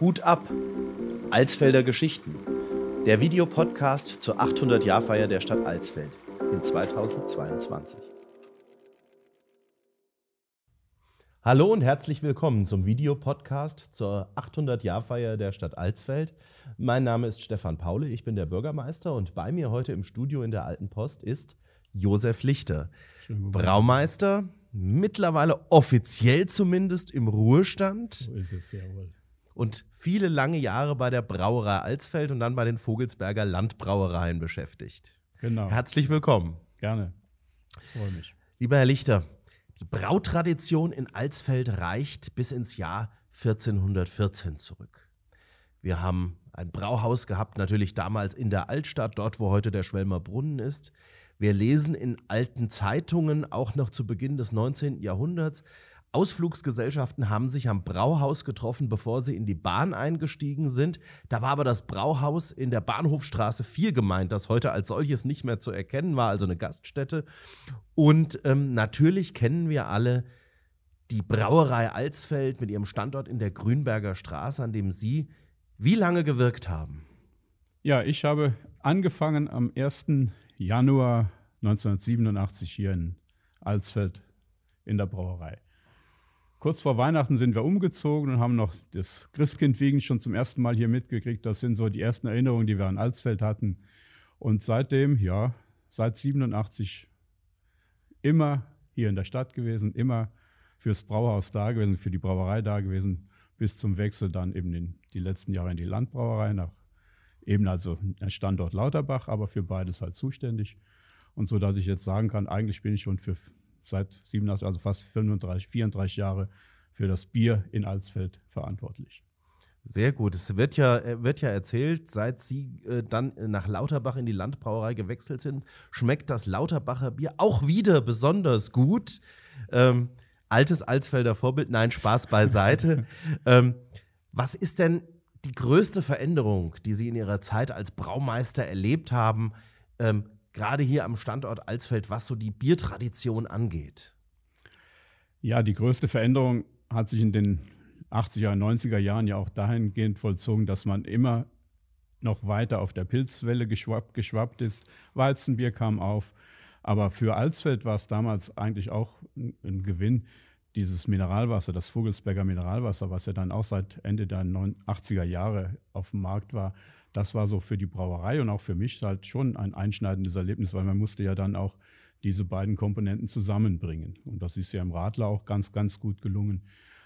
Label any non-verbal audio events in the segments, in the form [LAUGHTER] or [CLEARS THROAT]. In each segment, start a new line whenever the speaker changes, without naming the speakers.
Hut ab! Alsfelder Geschichten. Der Videopodcast zur 800-Jahr-Feier der Stadt Alsfeld in 2022. Hallo und herzlich willkommen zum Videopodcast zur 800-Jahr-Feier der Stadt Alsfeld. Mein Name ist Stefan Paule, ich bin der Bürgermeister und bei mir heute im Studio in der Alten Post ist Josef Lichter, Braumeister, mittlerweile offiziell zumindest im Ruhestand.
So ist es, jawohl.
Und viele lange Jahre bei der Brauerei Alsfeld und dann bei den Vogelsberger Landbrauereien beschäftigt.
Genau.
Herzlich willkommen.
Gerne. Freue mich.
Lieber Herr Lichter, die Brautradition in Alsfeld reicht bis ins Jahr 1414 zurück. Wir haben ein Brauhaus gehabt, natürlich damals in der Altstadt, dort wo heute der Schwelmer Brunnen ist. Wir lesen in alten Zeitungen, auch noch zu Beginn des 19. Jahrhunderts, Ausflugsgesellschaften haben sich am Brauhaus getroffen, bevor sie in die Bahn eingestiegen sind. Da war aber das Brauhaus in der Bahnhofstraße 4 gemeint, das heute als solches nicht mehr zu erkennen war, also eine Gaststätte. Und ähm, natürlich kennen wir alle die Brauerei Alsfeld mit ihrem Standort in der Grünberger Straße, an dem Sie wie lange gewirkt haben.
Ja, ich habe angefangen am 1. Januar 1987 hier in Alsfeld in der Brauerei. Kurz vor Weihnachten sind wir umgezogen und haben noch das Christkind wegen schon zum ersten Mal hier mitgekriegt. Das sind so die ersten Erinnerungen, die wir an Alsfeld hatten. Und seitdem, ja, seit 87 immer hier in der Stadt gewesen, immer fürs Brauhaus da gewesen, für die Brauerei da gewesen, bis zum Wechsel dann eben in die letzten Jahre in die Landbrauerei nach eben also Standort Lauterbach, aber für beides halt zuständig. Und so, dass ich jetzt sagen kann, eigentlich bin ich schon für seit 87, also fast 35, 34 Jahre für das Bier in Alsfeld verantwortlich.
Sehr gut. Es wird ja, äh, wird ja erzählt, seit Sie äh, dann nach Lauterbach in die Landbrauerei gewechselt sind, schmeckt das Lauterbacher Bier auch wieder besonders gut. Ähm, altes Alsfelder Vorbild, nein, Spaß beiseite. [LAUGHS] ähm, was ist denn die größte Veränderung, die Sie in Ihrer Zeit als Braumeister erlebt haben, ähm, gerade hier am Standort Alsfeld, was so die Biertradition angeht?
Ja, die größte Veränderung hat sich in den 80er, 90er Jahren ja auch dahingehend vollzogen, dass man immer noch weiter auf der Pilzwelle geschwappt, geschwappt ist. Weizenbier kam auf. Aber für Alsfeld war es damals eigentlich auch ein Gewinn, dieses Mineralwasser, das Vogelsberger Mineralwasser, was ja dann auch seit Ende der 80er Jahre auf dem Markt war, das war so für die Brauerei und auch für mich halt schon ein einschneidendes Erlebnis, weil man musste ja dann auch diese beiden Komponenten zusammenbringen. Und das ist ja im Radler auch ganz, ganz gut gelungen.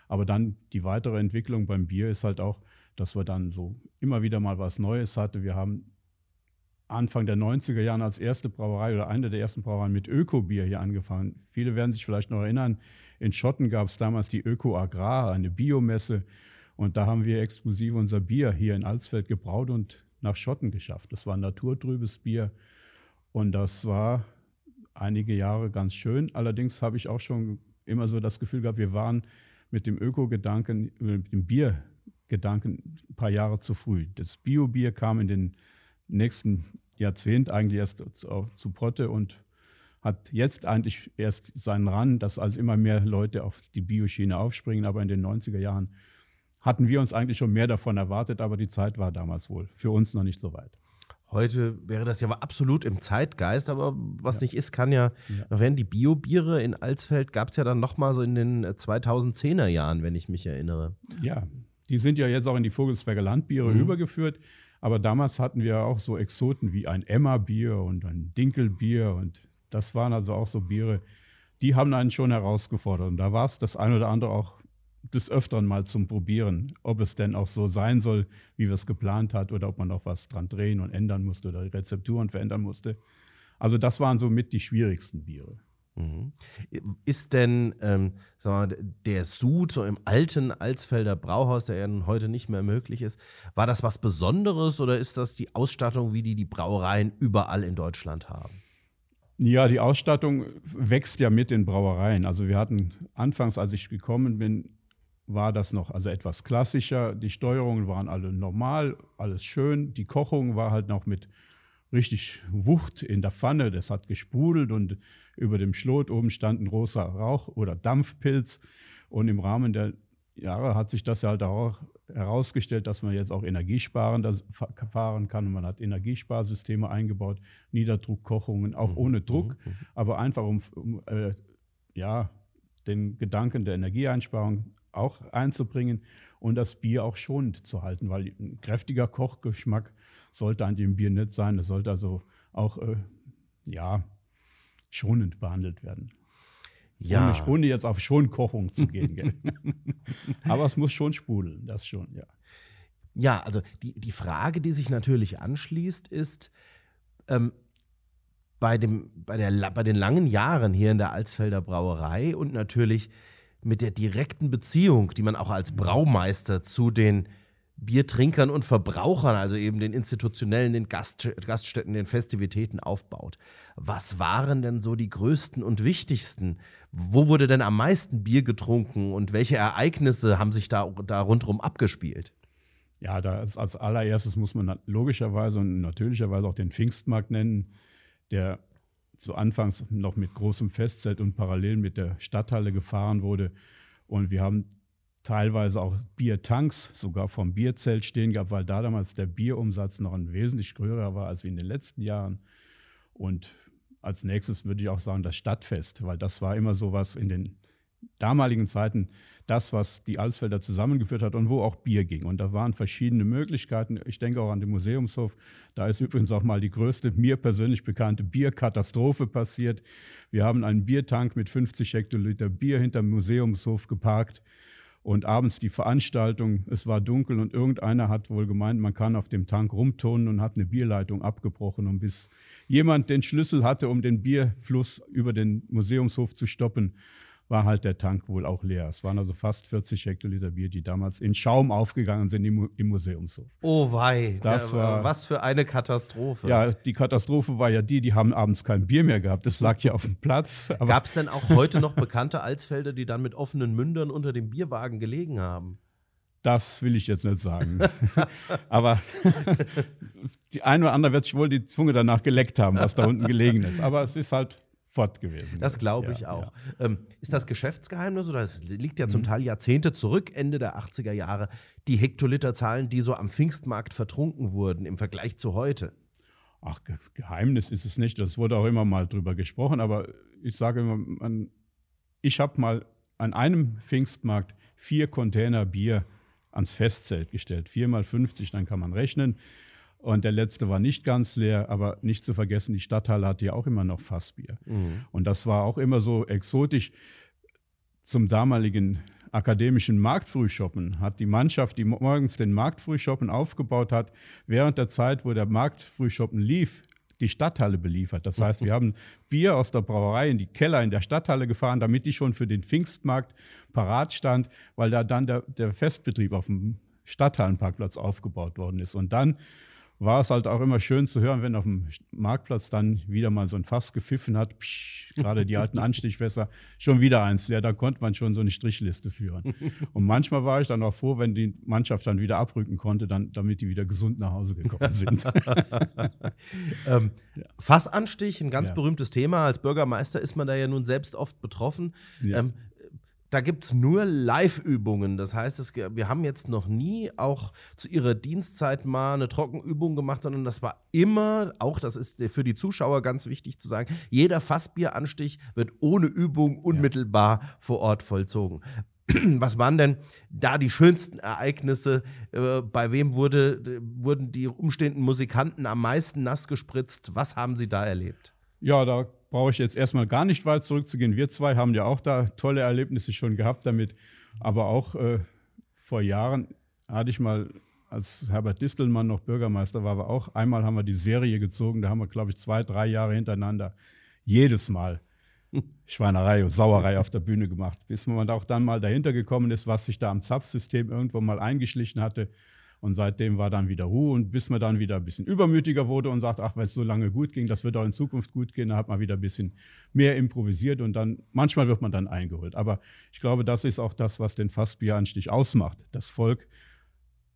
Aber dann die weitere Entwicklung beim Bier ist halt auch, dass wir dann so immer wieder mal was Neues hatten. Wir haben Anfang der 90er Jahre als erste Brauerei oder eine der ersten Brauereien mit Ökobier hier angefangen. Viele werden sich vielleicht noch erinnern, in Schotten gab es damals die Öko Agrar, eine Biomesse. Und da haben wir exklusiv unser Bier hier in Alsfeld gebraut und nach Schotten geschafft. Das war naturtrübes Bier und das war einige Jahre ganz schön. Allerdings habe ich auch schon immer so das Gefühl gehabt, wir waren mit dem Öko-Gedanken, mit dem Bier-Gedanken ein paar Jahre zu früh. Das Bio-Bier kam in den nächsten Jahrzehnt eigentlich erst zu, zu Potte und hat jetzt eigentlich erst seinen Rang, dass also immer mehr Leute auf die Bioschiene aufspringen. Aber in den 90er Jahren hatten wir uns eigentlich schon mehr davon erwartet, aber die Zeit war damals wohl für uns noch nicht so weit.
Heute wäre das ja absolut im Zeitgeist, aber was ja. nicht ist, kann ja, ja. noch werden. Die Biobiere in Alsfeld gab es ja dann noch mal so in den 2010er Jahren, wenn ich mich erinnere.
Ja, die sind ja jetzt auch in die Vogelsberger Landbiere mhm. übergeführt. Aber damals hatten wir auch so Exoten wie ein Emma-Bier und ein Dinkelbier und das waren also auch so Biere, die haben einen schon herausgefordert. Und da war es das ein oder andere auch des Öfteren mal zum Probieren, ob es denn auch so sein soll, wie wir es geplant hat, oder ob man noch was dran drehen und ändern musste oder Rezepturen verändern musste. Also das waren so mit die schwierigsten Biere.
Mhm. Ist denn ähm, sagen wir, der Sud so im alten Alsfelder Brauhaus, der ja heute nicht mehr möglich ist, war das was Besonderes oder ist das die Ausstattung, wie die die Brauereien überall in Deutschland haben?
Ja, die Ausstattung wächst ja mit den Brauereien. Also wir hatten anfangs, als ich gekommen bin, war das noch also etwas klassischer. Die Steuerungen waren alle normal, alles schön. Die Kochung war halt noch mit richtig Wucht in der Pfanne. Das hat gesprudelt und über dem Schlot oben stand ein großer Rauch- oder Dampfpilz. Und im Rahmen der Jahre hat sich das halt auch herausgestellt, dass man jetzt auch energiesparender fahren kann. Und man hat Energiesparsysteme eingebaut, Niederdruckkochungen, auch mhm. ohne Druck, mhm. aber einfach um, um äh, ja, den Gedanken der Energieeinsparung auch einzubringen und das Bier auch schonend zu halten, weil ein kräftiger Kochgeschmack sollte an dem Bier nicht sein. Das sollte also auch äh, ja, schonend behandelt werden. Ja. Ohne, ohne jetzt auf Schonkochung zu gehen. [LAUGHS] Aber es muss schon spudeln, das schon, ja.
Ja, also die, die Frage, die sich natürlich anschließt, ist, ähm, bei, dem, bei, der, bei den langen Jahren hier in der Alsfelder Brauerei und natürlich mit der direkten Beziehung, die man auch als Braumeister zu den Biertrinkern und Verbrauchern, also eben den institutionellen, den Gast, Gaststätten, den Festivitäten aufbaut. Was waren denn so die größten und wichtigsten? Wo wurde denn am meisten Bier getrunken und welche Ereignisse haben sich da, da rundherum abgespielt?
Ja, da als allererstes muss man logischerweise und natürlicherweise auch den Pfingstmarkt nennen, der zu Anfangs noch mit großem Festzelt und parallel mit der Stadthalle gefahren wurde. Und wir haben teilweise auch Biertanks sogar vom Bierzelt stehen gehabt, weil da damals der Bierumsatz noch ein wesentlich höherer war als in den letzten Jahren. Und als nächstes würde ich auch sagen das Stadtfest, weil das war immer so was in den damaligen Zeiten das, was die Alsfelder zusammengeführt hat und wo auch Bier ging. Und da waren verschiedene Möglichkeiten. Ich denke auch an den Museumshof. Da ist übrigens auch mal die größte, mir persönlich bekannte Bierkatastrophe passiert. Wir haben einen Biertank mit 50 Hektoliter Bier hinterm Museumshof geparkt und abends die Veranstaltung, es war dunkel und irgendeiner hat wohl gemeint, man kann auf dem Tank rumtonen und hat eine Bierleitung abgebrochen. Und bis jemand den Schlüssel hatte, um den Bierfluss über den Museumshof zu stoppen, war halt der Tank wohl auch leer. Es waren also fast 40 Hektoliter Bier, die damals in Schaum aufgegangen sind im, im Museumshof.
Oh wei, das ja, war, was für eine Katastrophe.
Ja, die Katastrophe war ja die, die haben abends kein Bier mehr gehabt. Das lag ja auf dem Platz.
Gab es denn auch heute noch bekannte Alsfelder, die dann mit offenen Mündern unter dem Bierwagen gelegen haben?
Das will ich jetzt nicht sagen. [LAUGHS] Aber [LAUGHS] die eine oder andere wird sich wohl die Zunge danach geleckt haben, was da unten gelegen ist. Aber es ist halt fort gewesen.
Das glaube ich ja, auch. Ja. Ähm, ist das Geschäftsgeheimnis oder es liegt ja zum mhm. Teil Jahrzehnte zurück, Ende der 80er Jahre, die Hektoliterzahlen, die so am Pfingstmarkt vertrunken wurden im Vergleich zu heute?
Ach, Ge Geheimnis ist es nicht. Das wurde auch immer mal drüber gesprochen. Aber ich sage immer, man, ich habe mal an einem Pfingstmarkt vier Container Bier ans Festzelt gestellt. Vier mal 50, dann kann man rechnen. Und der letzte war nicht ganz leer, aber nicht zu vergessen, die Stadthalle hatte ja auch immer noch Fassbier. Mhm. Und das war auch immer so exotisch. Zum damaligen akademischen Marktfrühshoppen hat die Mannschaft, die morgens den Marktfrühshoppen aufgebaut hat, während der Zeit, wo der Marktfrühshoppen lief, die Stadthalle beliefert. Das heißt, wir haben Bier aus der Brauerei in die Keller in der Stadthalle gefahren, damit die schon für den Pfingstmarkt parat stand, weil da dann der, der Festbetrieb auf dem Stadthallenparkplatz aufgebaut worden ist. Und dann war es halt auch immer schön zu hören, wenn auf dem Marktplatz dann wieder mal so ein Fass gepfiffen hat, psch, gerade die alten [LAUGHS] Anstichwässer, schon wieder eins leer, da konnte man schon so eine Strichliste führen. Und manchmal war ich dann auch froh, wenn die Mannschaft dann wieder abrücken konnte, dann, damit die wieder gesund nach Hause gekommen sind. [LAUGHS]
ähm, Fassanstich, ein ganz ja. berühmtes Thema. Als Bürgermeister ist man da ja nun selbst oft betroffen. Ja. Ähm, da gibt es nur Live-Übungen. Das heißt, es, wir haben jetzt noch nie auch zu ihrer Dienstzeit mal eine Trockenübung gemacht, sondern das war immer, auch das ist für die Zuschauer ganz wichtig zu sagen, jeder Fassbieranstich wird ohne Übung unmittelbar ja. vor Ort vollzogen. [CLEARS THROAT] Was waren denn da die schönsten Ereignisse? Äh, bei wem wurde, wurden die umstehenden Musikanten am meisten nass gespritzt? Was haben Sie da erlebt?
Ja, da brauche ich jetzt erstmal gar nicht weit zurückzugehen. Wir zwei haben ja auch da tolle Erlebnisse schon gehabt damit. Aber auch äh, vor Jahren hatte ich mal, als Herbert Distelmann noch Bürgermeister war, war auch einmal haben wir die Serie gezogen. Da haben wir, glaube ich, zwei, drei Jahre hintereinander jedes Mal Schweinerei und Sauerei auf der Bühne gemacht, bis man auch dann mal dahinter gekommen ist, was sich da am Zapfsystem irgendwo mal eingeschlichen hatte und seitdem war dann wieder Ruhe und bis man dann wieder ein bisschen übermütiger wurde und sagt, ach, wenn es so lange gut ging, das wird auch in Zukunft gut gehen, dann hat man wieder ein bisschen mehr improvisiert und dann, manchmal wird man dann eingeholt. Aber ich glaube, das ist auch das, was den Fassbieranstich ausmacht. Das Volk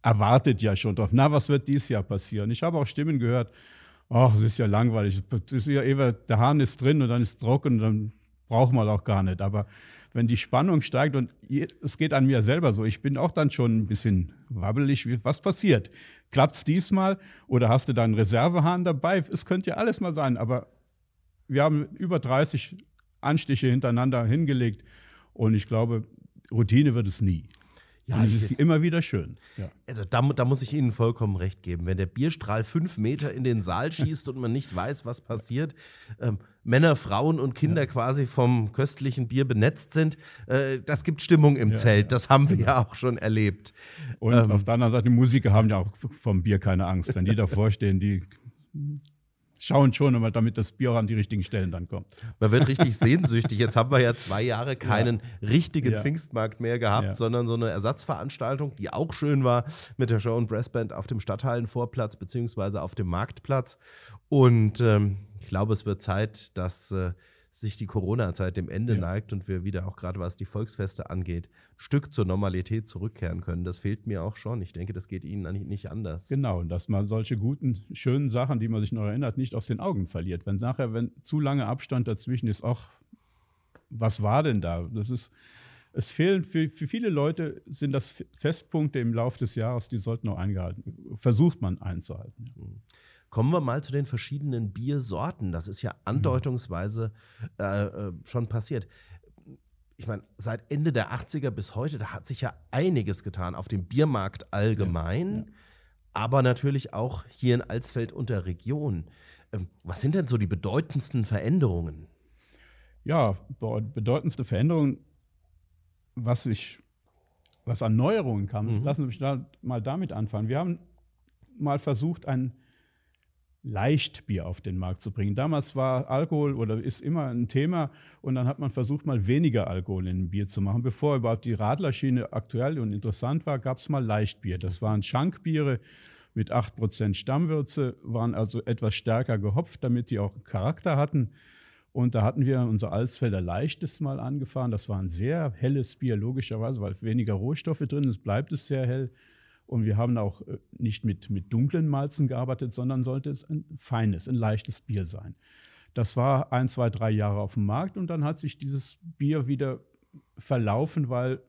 erwartet ja schon drauf, na, was wird dieses Jahr passieren? Ich habe auch Stimmen gehört, ach, es ist ja langweilig, ist ja der Hahn ist drin und dann ist es trocken und dann braucht man auch gar nicht. Aber wenn die Spannung steigt und es geht an mir selber so, ich bin auch dann schon ein bisschen wabbelig, was passiert? Klappt es diesmal oder hast du da einen Reservehahn dabei? Es könnte ja alles mal sein, aber wir haben über 30 Anstiche hintereinander hingelegt und ich glaube, Routine wird es nie. Ja, es ist immer wieder schön.
Ja. Also da, da, muss ich Ihnen vollkommen recht geben. Wenn der Bierstrahl fünf Meter in den Saal schießt und man nicht weiß, was passiert, ähm, Männer, Frauen und Kinder ja. quasi vom köstlichen Bier benetzt sind, äh, das gibt Stimmung im ja, Zelt. Das haben wir genau. ja auch schon erlebt.
Und ähm, auf der anderen Seite, die Musiker haben ja auch vom Bier keine Angst. Wenn die davor stehen, die schauen schon, damit das Bier auch an die richtigen Stellen dann kommt.
Man wird richtig sehnsüchtig. Jetzt haben wir ja zwei Jahre keinen ja. richtigen ja. Pfingstmarkt mehr gehabt, ja. sondern so eine Ersatzveranstaltung, die auch schön war mit der Show und Brassband auf dem Stadthallenvorplatz beziehungsweise auf dem Marktplatz. Und ähm, ich glaube, es wird Zeit, dass äh, sich die Corona-Zeit dem Ende ja. neigt und wir wieder auch gerade was die Volksfeste angeht, ein Stück zur Normalität zurückkehren können. Das fehlt mir auch schon. Ich denke, das geht Ihnen eigentlich nicht anders.
Genau, und dass man solche guten, schönen Sachen, die man sich noch erinnert, nicht aus den Augen verliert. Wenn nachher, wenn zu lange Abstand dazwischen ist, auch was war denn da? Das ist, es fehlen für, für viele Leute sind das Festpunkte im Laufe des Jahres, die sollten auch eingehalten, versucht man einzuhalten. Mhm.
Kommen wir mal zu den verschiedenen Biersorten. Das ist ja mhm. andeutungsweise äh, äh, schon passiert. Ich meine, seit Ende der 80er bis heute, da hat sich ja einiges getan auf dem Biermarkt allgemein, ja, ja. aber natürlich auch hier in Alsfeld und der Region. Ähm, was sind denn so die bedeutendsten Veränderungen?
Ja, bedeutendste Veränderungen, was ich, was an Neuerungen kam, mhm. lassen Sie mich da mal damit anfangen. Wir haben mal versucht, ein Leichtbier auf den Markt zu bringen. Damals war Alkohol oder ist immer ein Thema und dann hat man versucht, mal weniger Alkohol in ein Bier zu machen. Bevor überhaupt die Radlerschiene aktuell und interessant war, gab es mal Leichtbier. Das waren Schankbiere mit 8% Stammwürze, waren also etwas stärker gehopft, damit die auch Charakter hatten. Und da hatten wir unser Alsfelder Leichtes mal angefahren. Das war ein sehr helles Bier, logischerweise, weil weniger Rohstoffe drin ist, bleibt es sehr hell. Und wir haben auch äh, nicht mit, mit dunklen Malzen gearbeitet, sondern sollte es ein feines, ein leichtes Bier sein. Das war ein, zwei, drei Jahre auf dem Markt und dann hat sich dieses Bier wieder verlaufen, weil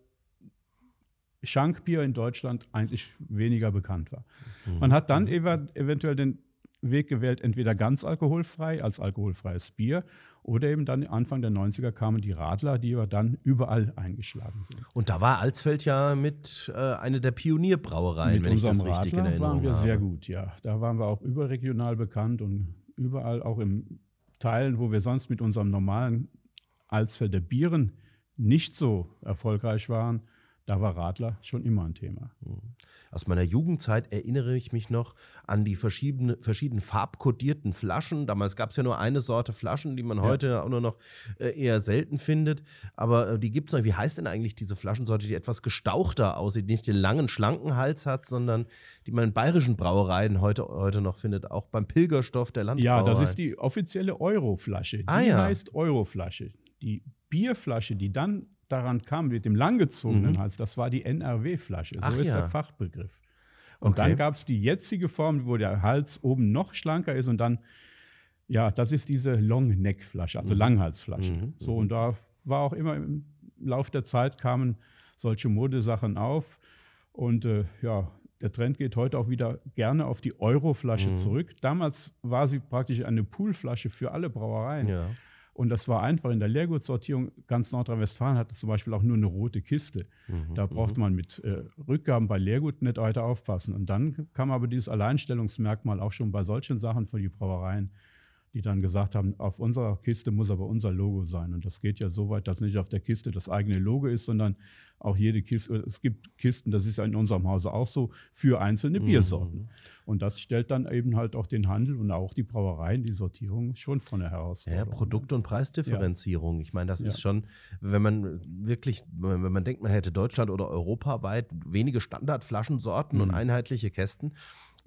Schankbier in Deutschland eigentlich weniger bekannt war. Mhm. Man hat dann ev eventuell den Weg gewählt, entweder ganz alkoholfrei als alkoholfreies Bier oder eben dann Anfang der 90er kamen die Radler, die aber dann überall eingeschlagen sind.
Und da war Alsfeld ja mit äh, eine der Pionierbrauereien,
mit wenn ich das richtig Radler in Erinnerung waren wir habe. sehr gut, ja. Da waren wir auch überregional bekannt und überall auch in Teilen, wo wir sonst mit unserem normalen Alsfelder Bieren nicht so erfolgreich waren, da war Radler schon immer ein Thema. Mhm.
Aus meiner Jugendzeit erinnere ich mich noch an die verschiedenen, verschiedenen farbkodierten Flaschen. Damals gab es ja nur eine Sorte Flaschen, die man ja. heute auch nur noch äh, eher selten findet. Aber äh, die gibt es noch. Wie heißt denn eigentlich diese Flaschensorte, die etwas gestauchter aussieht, die nicht den langen, schlanken Hals hat, sondern die man in bayerischen Brauereien heute, heute noch findet, auch beim Pilgerstoff der Landbrauerei?
Ja, das ist die offizielle Euroflasche. Die ah, ja. heißt Euroflasche. Die Bierflasche, die dann daran kam mit dem langgezogenen mhm. Hals, das war die NRW-Flasche. So Ach ist ja. der Fachbegriff. Und okay. dann gab es die jetzige Form, wo der Hals oben noch schlanker ist und dann, ja, das ist diese Long-Neck-Flasche, also mhm. Langhalsflasche. Mhm. So, und da war auch immer im Laufe der Zeit kamen solche Modesachen auf. Und äh, ja, der Trend geht heute auch wieder gerne auf die Euroflasche mhm. zurück. Damals war sie praktisch eine Poolflasche für alle Brauereien. Ja. Und das war einfach in der Leergutsortierung. Ganz Nordrhein-Westfalen hatte zum Beispiel auch nur eine rote Kiste. Mhm, da braucht mhm. man mit äh, Rückgaben bei Leergut nicht weiter aufpassen. Und dann kam aber dieses Alleinstellungsmerkmal auch schon bei solchen Sachen für die Brauereien die dann gesagt haben, auf unserer Kiste muss aber unser Logo sein. Und das geht ja so weit, dass nicht auf der Kiste das eigene Logo ist, sondern auch jede Kiste, es gibt Kisten, das ist ja in unserem Hause auch so, für einzelne mhm. Biersorten. Und das stellt dann eben halt auch den Handel und auch die Brauereien, die Sortierung schon von der Herausforderung.
Ja, Produkt- und Preisdifferenzierung. Ja. Ich meine, das ja. ist schon, wenn man wirklich, wenn man denkt, man hätte Deutschland oder europaweit wenige Standardflaschensorten mhm. und einheitliche Kästen,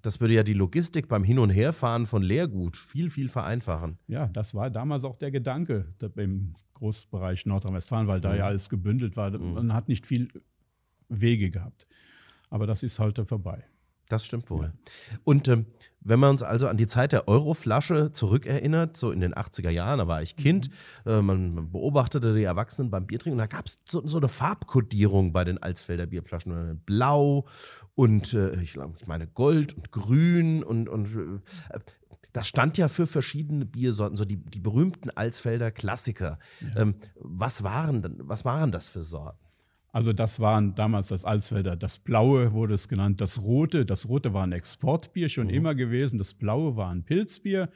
das würde ja die Logistik beim Hin- und Herfahren von Leergut viel, viel vereinfachen.
Ja, das war damals auch der Gedanke im Großbereich Nordrhein-Westfalen, weil da mhm. ja alles gebündelt war. Mhm. Man hat nicht viel Wege gehabt. Aber das ist heute vorbei.
Das stimmt wohl. Und ähm, wenn man uns also an die Zeit der Euroflasche zurückerinnert, so in den 80er Jahren, da war ich Kind, mhm. äh, man, beobachtete die Erwachsenen beim Biertrinken und da gab es so, so, eine Farbkodierung bei den Alsfelder Bierflaschen. Blau und äh, ich, ich meine Gold und Grün und, und äh, das stand ja für verschiedene Biersorten, so die, die berühmten Alsfelder Klassiker. Ja. Ähm, was, waren, was waren das für Sorten?
Also das waren damals das Alsfelder. Das Blaue wurde es genannt, das Rote. Das Rote war ein Exportbier schon mhm. immer gewesen. Das Blaue war ein Pilzbier.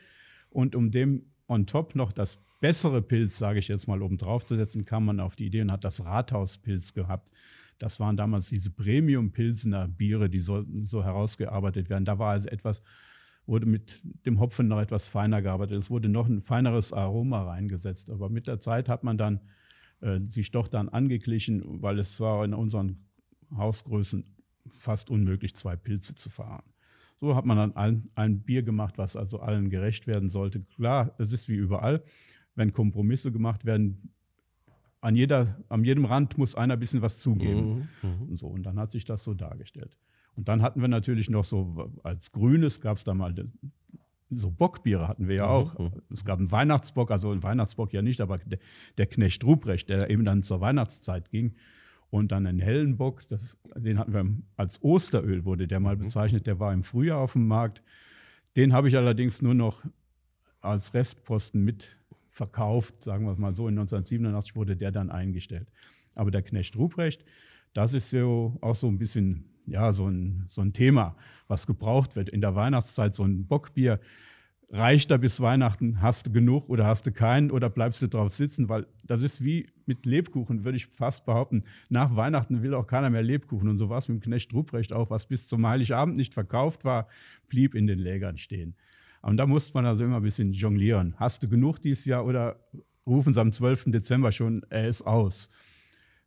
Und um dem on top noch das bessere Pilz, sage ich jetzt mal, oben drauf zu setzen, kam man auf die Idee und hat das Rathauspilz gehabt. Das waren damals diese Premium-Pilsener Biere, die sollten so herausgearbeitet werden. Da war also etwas, wurde mit dem Hopfen noch etwas feiner gearbeitet. Es wurde noch ein feineres Aroma reingesetzt. Aber mit der Zeit hat man dann äh, sich doch dann angeglichen, weil es war in unseren Hausgrößen fast unmöglich, zwei Pilze zu fahren. So hat man dann ein, ein Bier gemacht, was also allen gerecht werden sollte. Klar, es ist wie überall, wenn Kompromisse gemacht werden, an, jeder, an jedem Rand muss einer ein bisschen was zugeben. Mhm, mhm. und, so, und dann hat sich das so dargestellt. Und dann hatten wir natürlich noch so als Grünes, gab es da mal so Bockbiere hatten wir ja mhm, auch. Mhm. Es gab einen Weihnachtsbock, also einen Weihnachtsbock ja nicht, aber der, der Knecht Ruprecht, der eben dann zur Weihnachtszeit ging. Und dann einen hellen Bock, das, den hatten wir als Osteröl, wurde der mal mhm. bezeichnet, der war im Frühjahr auf dem Markt. Den habe ich allerdings nur noch als Restposten mitverkauft, sagen wir mal so. In 1987 wurde der dann eingestellt. Aber der Knecht Ruprecht, das ist so auch so ein bisschen ja, so ein, so ein Thema, was gebraucht wird. In der Weihnachtszeit so ein Bockbier. Reicht da bis Weihnachten? Hast du genug oder hast du keinen oder bleibst du drauf sitzen? Weil das ist wie mit Lebkuchen, würde ich fast behaupten. Nach Weihnachten will auch keiner mehr Lebkuchen. Und so war es mit dem Knecht Ruprecht auch. Was bis zum Heiligabend nicht verkauft war, blieb in den Lägern stehen. Und da musste man also immer ein bisschen jonglieren. Hast du genug dieses Jahr oder rufen sie am 12. Dezember schon, er ist aus?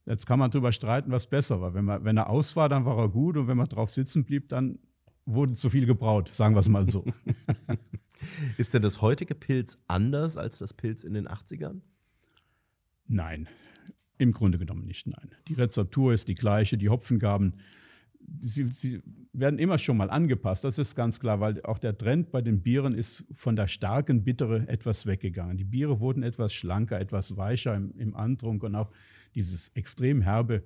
Jetzt kann man darüber streiten, was besser war. Wenn, man, wenn er aus war, dann war er gut und wenn man drauf sitzen blieb, dann wurde zu viel gebraut, sagen wir es mal so. [LAUGHS]
Ist denn das heutige Pilz anders als das Pilz in den 80ern?
Nein, im Grunde genommen nicht, nein. Die Rezeptur ist die gleiche, die Hopfengaben, sie, sie, werden immer schon mal angepasst, das ist ganz klar, weil auch der Trend bei den Bieren ist von der starken Bittere etwas weggegangen. Die Biere wurden etwas schlanker, etwas weicher im, im Antrunk und auch dieses extrem herbe,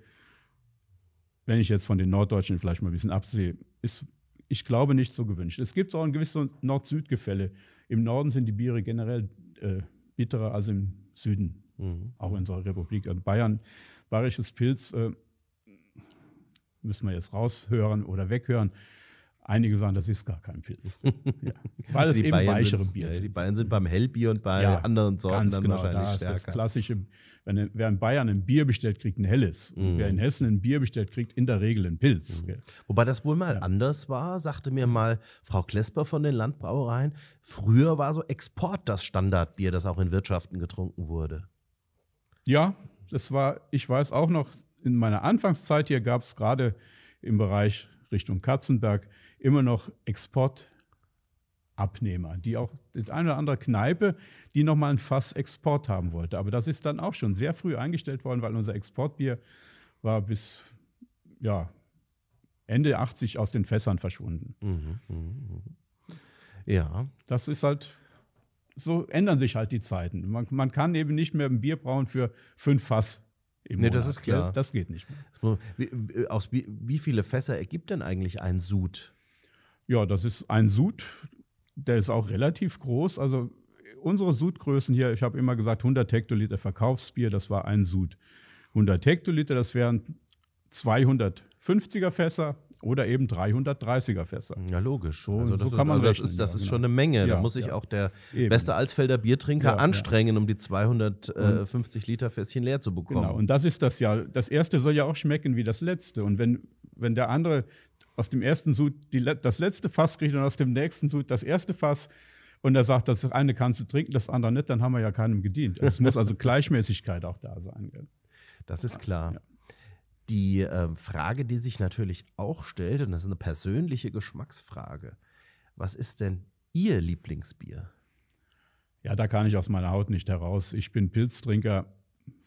wenn ich jetzt von den Norddeutschen vielleicht mal ein bisschen absehe, ist, ich glaube, nicht so gewünscht. Es gibt auch ein gewisses Nord-Süd-Gefälle. Im Norden sind die Biere generell äh, bitterer als im Süden, mhm. auch in unserer Republik. In Bayern, bayerisches Pilz, äh, müssen wir jetzt raushören oder weghören. Einige sagen, das ist gar kein Pilz. [LAUGHS]
ja. Weil es die eben Bayern weichere sind, Bier sind. Die Bayern sind beim Hellbier und bei ja, anderen Sorten dann genau, wahrscheinlich da stärker. Das
klassische, wenn, wer in Bayern ein Bier bestellt, kriegt ein helles. Mhm. Wer in Hessen ein Bier bestellt, kriegt in der Regel ein Pilz. Mhm.
Wobei das wohl mal ja. anders war, sagte mir mal Frau Klesper von den Landbrauereien. Früher war so Export das Standardbier, das auch in Wirtschaften getrunken wurde.
Ja, das war, ich weiß auch noch, in meiner Anfangszeit hier gab es gerade im Bereich Richtung Katzenberg immer noch Exportabnehmer, die auch das eine oder andere Kneipe, die nochmal ein Fass Export haben wollte. Aber das ist dann auch schon sehr früh eingestellt worden, weil unser Exportbier war bis ja, Ende 80 aus den Fässern verschwunden. Mhm, mh, mh. Ja. Das ist halt, so ändern sich halt die Zeiten. Man, man kann eben nicht mehr ein Bier brauen für fünf Fass
im nee, Monat. das ist klar.
Das geht nicht
mehr. Wie, aus wie, wie viele Fässer ergibt denn eigentlich ein Sud?
Ja, das ist ein Sud, der ist auch relativ groß. Also unsere Sudgrößen hier, ich habe immer gesagt 100 Hektoliter Verkaufsbier, das war ein Sud. 100 Hektoliter, das wären 250er Fässer oder eben 330er Fässer.
Ja, logisch. So, also das, so kann man also das ist, das ja, ist genau. schon eine Menge. Ja, da muss sich ja. auch der eben. beste Alsfelder Biertrinker anstrengen, um die 250 Liter Fässchen leer zu bekommen. Genau,
und das ist das ja. Das erste soll ja auch schmecken wie das letzte. Und wenn, wenn der andere aus dem ersten Sud die, das letzte Fass kriegt und aus dem nächsten Sud das erste Fass und er sagt, das eine kannst du trinken, das andere nicht, dann haben wir ja keinem gedient. Es muss also [LAUGHS] Gleichmäßigkeit auch da sein.
Das ist klar. Ja. Die äh, Frage, die sich natürlich auch stellt, und das ist eine persönliche Geschmacksfrage, was ist denn Ihr Lieblingsbier?
Ja, da kann ich aus meiner Haut nicht heraus. Ich bin Pilztrinker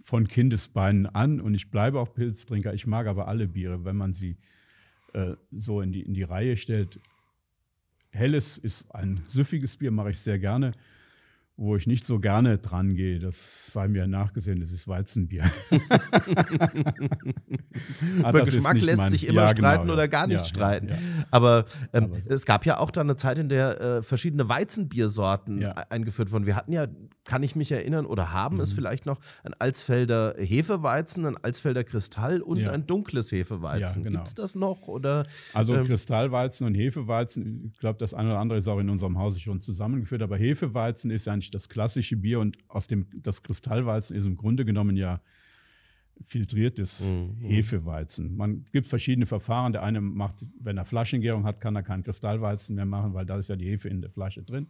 von Kindesbeinen an und ich bleibe auch Pilztrinker. Ich mag aber alle Biere, wenn man sie äh, so in die, in die Reihe stellt. Helles ist ein süffiges Bier, mache ich sehr gerne wo ich nicht so gerne dran gehe, das sei mir nachgesehen, das ist Weizenbier. [LAUGHS]
ah, Über Geschmack lässt mein, sich immer ja, streiten genau, oder gar nicht ja, streiten. Ja, Aber, ähm, Aber so. es gab ja auch dann eine Zeit, in der äh, verschiedene Weizenbiersorten eingeführt wurden. Wir hatten ja, kann ich mich erinnern, oder haben mhm. es vielleicht noch, ein Alsfelder Hefeweizen, ein Alsfelder Kristall und ein dunkles Hefeweizen. Genau. Gibt es das noch? Oder,
also ähm, Kristallweizen und Hefeweizen, ich glaube, das eine oder andere ist auch in unserem Hause schon zusammengeführt, aber Hefeweizen ist eigentlich das klassische Bier und aus dem das Kristallweizen ist im Grunde genommen ja filtriertes mhm. Hefeweizen. Man gibt verschiedene Verfahren. Der eine macht, wenn er Flaschengärung hat, kann er keinen Kristallweizen mehr machen, weil da ist ja die Hefe in der Flasche drin.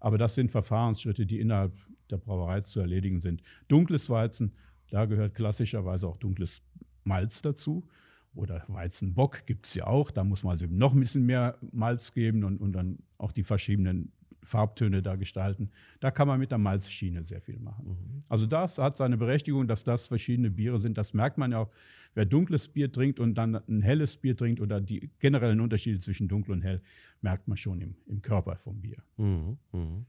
Aber das sind Verfahrensschritte, die innerhalb der Brauerei zu erledigen sind. Dunkles Weizen, da gehört klassischerweise auch dunkles Malz dazu. Oder Weizenbock gibt es ja auch. Da muss man also noch ein bisschen mehr Malz geben und, und dann auch die verschiedenen Farbtöne da gestalten. Da kann man mit der Malzschiene sehr viel machen. Mhm. Also das hat seine Berechtigung, dass das verschiedene Biere sind. Das merkt man ja auch, wer dunkles Bier trinkt und dann ein helles Bier trinkt oder die generellen Unterschiede zwischen dunkel und hell, merkt man schon im, im Körper vom Bier.
Mhm. Mhm.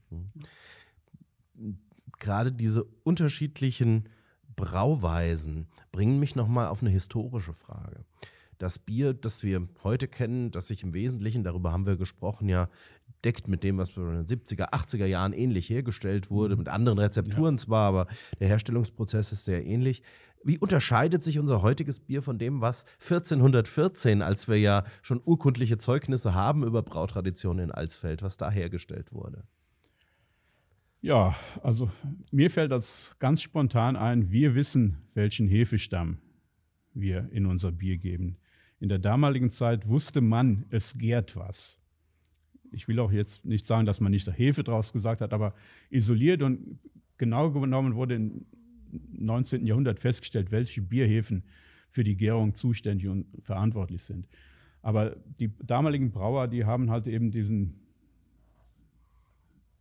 Gerade diese unterschiedlichen Brauweisen bringen mich nochmal auf eine historische Frage das Bier, das wir heute kennen, das sich im Wesentlichen, darüber haben wir gesprochen, ja deckt mit dem, was in den 70er, 80er Jahren ähnlich hergestellt wurde, mhm. mit anderen Rezepturen ja. zwar, aber der Herstellungsprozess ist sehr ähnlich. Wie unterscheidet sich unser heutiges Bier von dem, was 1414, als wir ja schon urkundliche Zeugnisse haben über Brautraditionen in Alsfeld, was da hergestellt wurde?
Ja, also mir fällt das ganz spontan ein, wir wissen, welchen Hefestamm wir in unser Bier geben. In der damaligen Zeit wusste man, es gärt was ich will auch jetzt nicht sagen, dass man nicht Hefe draus gesagt hat, aber isoliert und genau genommen wurde im 19. Jahrhundert festgestellt, welche Bierhefen für die Gärung zuständig und verantwortlich sind. Aber die damaligen Brauer, die haben halt eben diesen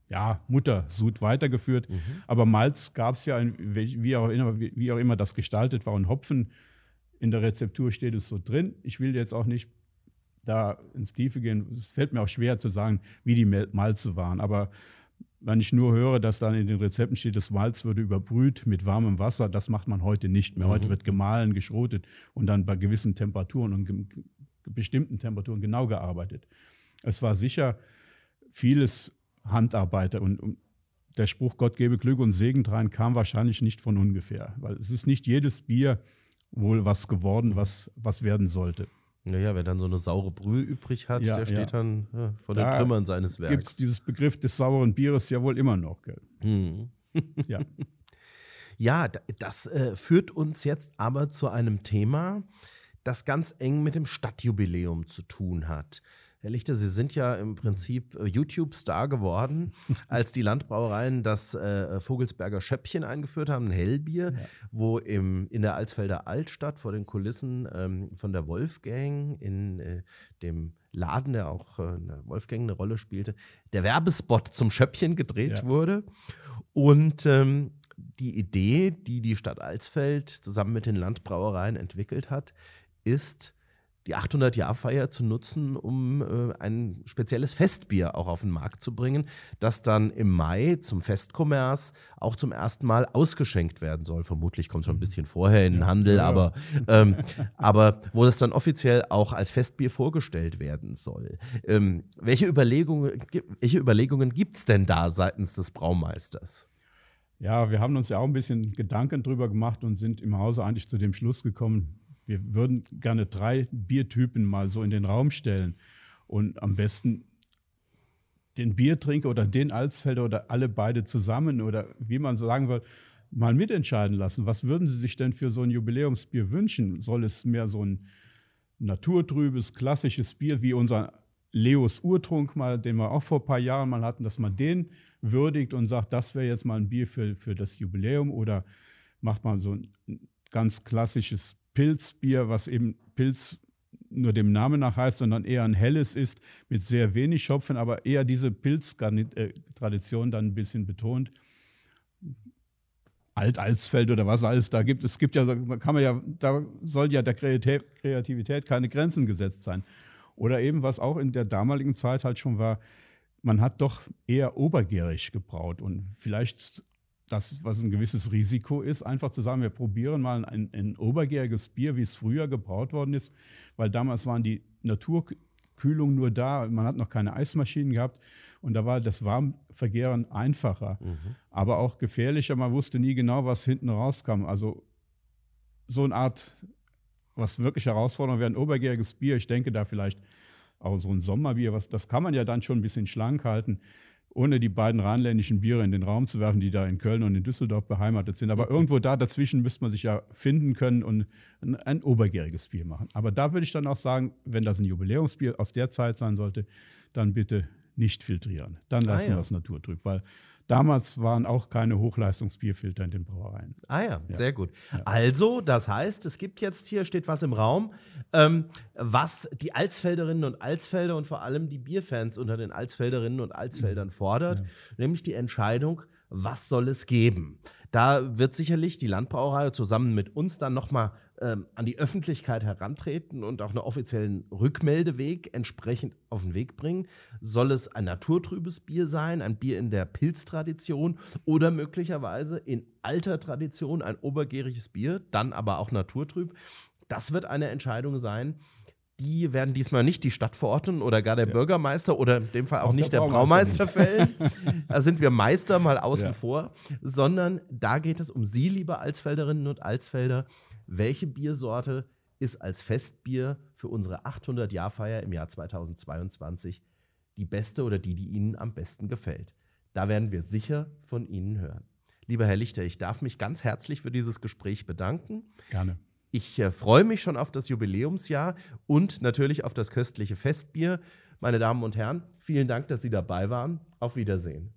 ja, Muttersud weitergeführt. Mhm. Aber Malz gab es ja, wie auch, immer, wie auch immer das gestaltet war. Und Hopfen in der Rezeptur steht es so drin. Ich will jetzt auch nicht da ins Tiefe gehen. Es fällt mir auch schwer zu sagen, wie die Malze waren. Aber wenn ich nur höre, dass dann in den Rezepten steht, das Malz würde überbrüht mit warmem Wasser, das macht man heute nicht mehr. Mhm. Heute wird gemahlen, geschrotet und dann bei gewissen Temperaturen und bestimmten Temperaturen genau gearbeitet. Es war sicher vieles Handarbeiter und, und der Spruch Gott gebe Glück und Segen drein kam wahrscheinlich nicht von ungefähr, weil es ist nicht jedes Bier wohl was geworden, was, was werden sollte.
Naja, wer dann so eine saure Brühe übrig hat, ja, der steht ja. dann ja, vor den Trümmern seines Werks. Gibt es
dieses Begriff des sauren Bieres ja wohl immer noch, gell? Hm.
ja. [LAUGHS] ja, das äh, führt uns jetzt aber zu einem Thema, das ganz eng mit dem Stadtjubiläum zu tun hat. Herr Lichter, Sie sind ja im Prinzip äh, YouTube-Star geworden, [LAUGHS] als die Landbrauereien das äh, Vogelsberger Schöppchen eingeführt haben, ein Hellbier, ja. wo im, in der Alsfelder Altstadt vor den Kulissen ähm, von der Wolfgang in äh, dem Laden, der auch äh, Wolfgang eine Rolle spielte, der Werbespot zum Schöppchen gedreht ja. wurde. Und ähm, die Idee, die die Stadt Alsfeld zusammen mit den Landbrauereien entwickelt hat, ist, die 800-Jahr-Feier zu nutzen, um äh, ein spezielles Festbier auch auf den Markt zu bringen, das dann im Mai zum Festkommers auch zum ersten Mal ausgeschenkt werden soll. Vermutlich kommt es schon ein bisschen vorher in den Handel, ja. aber, ähm, aber wo das dann offiziell auch als Festbier vorgestellt werden soll. Ähm, welche Überlegungen, welche Überlegungen gibt es denn da seitens des Braumeisters?
Ja, wir haben uns ja auch ein bisschen Gedanken drüber gemacht und sind im Hause eigentlich zu dem Schluss gekommen, wir würden gerne drei Biertypen mal so in den Raum stellen und am besten den Biertrinker oder den Alsfelder oder alle beide zusammen oder wie man so sagen will, mal mitentscheiden lassen. Was würden Sie sich denn für so ein Jubiläumsbier wünschen? Soll es mehr so ein naturtrübes, klassisches Bier wie unser Leos Urtrunk mal, den wir auch vor ein paar Jahren mal hatten, dass man den würdigt und sagt, das wäre jetzt mal ein Bier für, für das Jubiläum oder macht man so ein ganz klassisches Pilzbier, was eben Pilz nur dem Namen nach heißt, sondern eher ein helles ist mit sehr wenig Schopfen, aber eher diese Pilztradition dann ein bisschen betont. Alt-Alsfeld oder was alles da gibt. Es gibt ja, kann man ja, da soll ja der Kreativität keine Grenzen gesetzt sein. Oder eben, was auch in der damaligen Zeit halt schon war, man hat doch eher obergärig gebraut und vielleicht das, was ein gewisses Risiko ist, einfach zu sagen, wir probieren mal ein, ein obergäriges Bier, wie es früher gebraut worden ist, weil damals waren die Naturkühlung nur da, man hat noch keine Eismaschinen gehabt und da war das Warmvergären einfacher, mhm. aber auch gefährlicher. Man wusste nie genau, was hinten rauskam. Also so eine Art, was wirklich herausfordernd wäre, ein obergäriges Bier. Ich denke da vielleicht auch so ein Sommerbier, was, das kann man ja dann schon ein bisschen schlank halten, ohne die beiden rheinländischen Biere in den Raum zu werfen, die da in Köln und in Düsseldorf beheimatet sind. Aber irgendwo da dazwischen müsste man sich ja finden können und ein, ein obergäriges Bier machen. Aber da würde ich dann auch sagen, wenn das ein Jubiläumsbier aus der Zeit sein sollte, dann bitte nicht filtrieren. Dann lassen ah, ja. wir es naturtrüb, weil damals waren auch keine Hochleistungsbierfilter in den Brauereien.
Ah ja, ja. sehr gut. Ja. Also, das heißt, es gibt jetzt hier, steht was im Raum, ähm, was die Alsfelderinnen und Alsfelder und vor allem die Bierfans unter den Alsfelderinnen und Alsfeldern fordert, nämlich die Entscheidung, was soll es geben? Da wird sicherlich die Landbrauerei zusammen mit uns dann nochmal ähm, an die Öffentlichkeit herantreten und auch einen offiziellen Rückmeldeweg entsprechend auf den Weg bringen. Soll es ein naturtrübes Bier sein, ein Bier in der Pilztradition oder möglicherweise in alter Tradition ein obergäriges Bier, dann aber auch naturtrüb? Das wird eine Entscheidung sein, die werden diesmal nicht die Stadtverordneten oder gar der ja. Bürgermeister oder in dem Fall auch, auch nicht der, der Braumeister, fällen. da sind wir Meister mal [LAUGHS] außen ja. vor, sondern da geht es um Sie, liebe Alsfelderinnen und Alsfelder welche Biersorte ist als Festbier für unsere 800-Jahr-Feier im Jahr 2022 die beste oder die, die Ihnen am besten gefällt. Da werden wir sicher von Ihnen hören. Lieber Herr Lichter, ich darf mich ganz herzlich für dieses Gespräch bedanken.
Gerne.
Ich äh, freue mich schon auf das Jubiläumsjahr und natürlich auf das köstliche Festbier. Meine Damen und Herren, vielen Dank, dass Sie dabei waren. Auf Wiedersehen.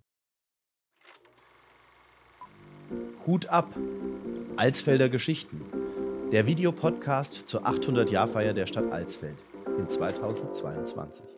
Hut ab. Alsfelder Geschichten der Videopodcast zur 800-Jahr-Feier der Stadt Alsfeld in 2022.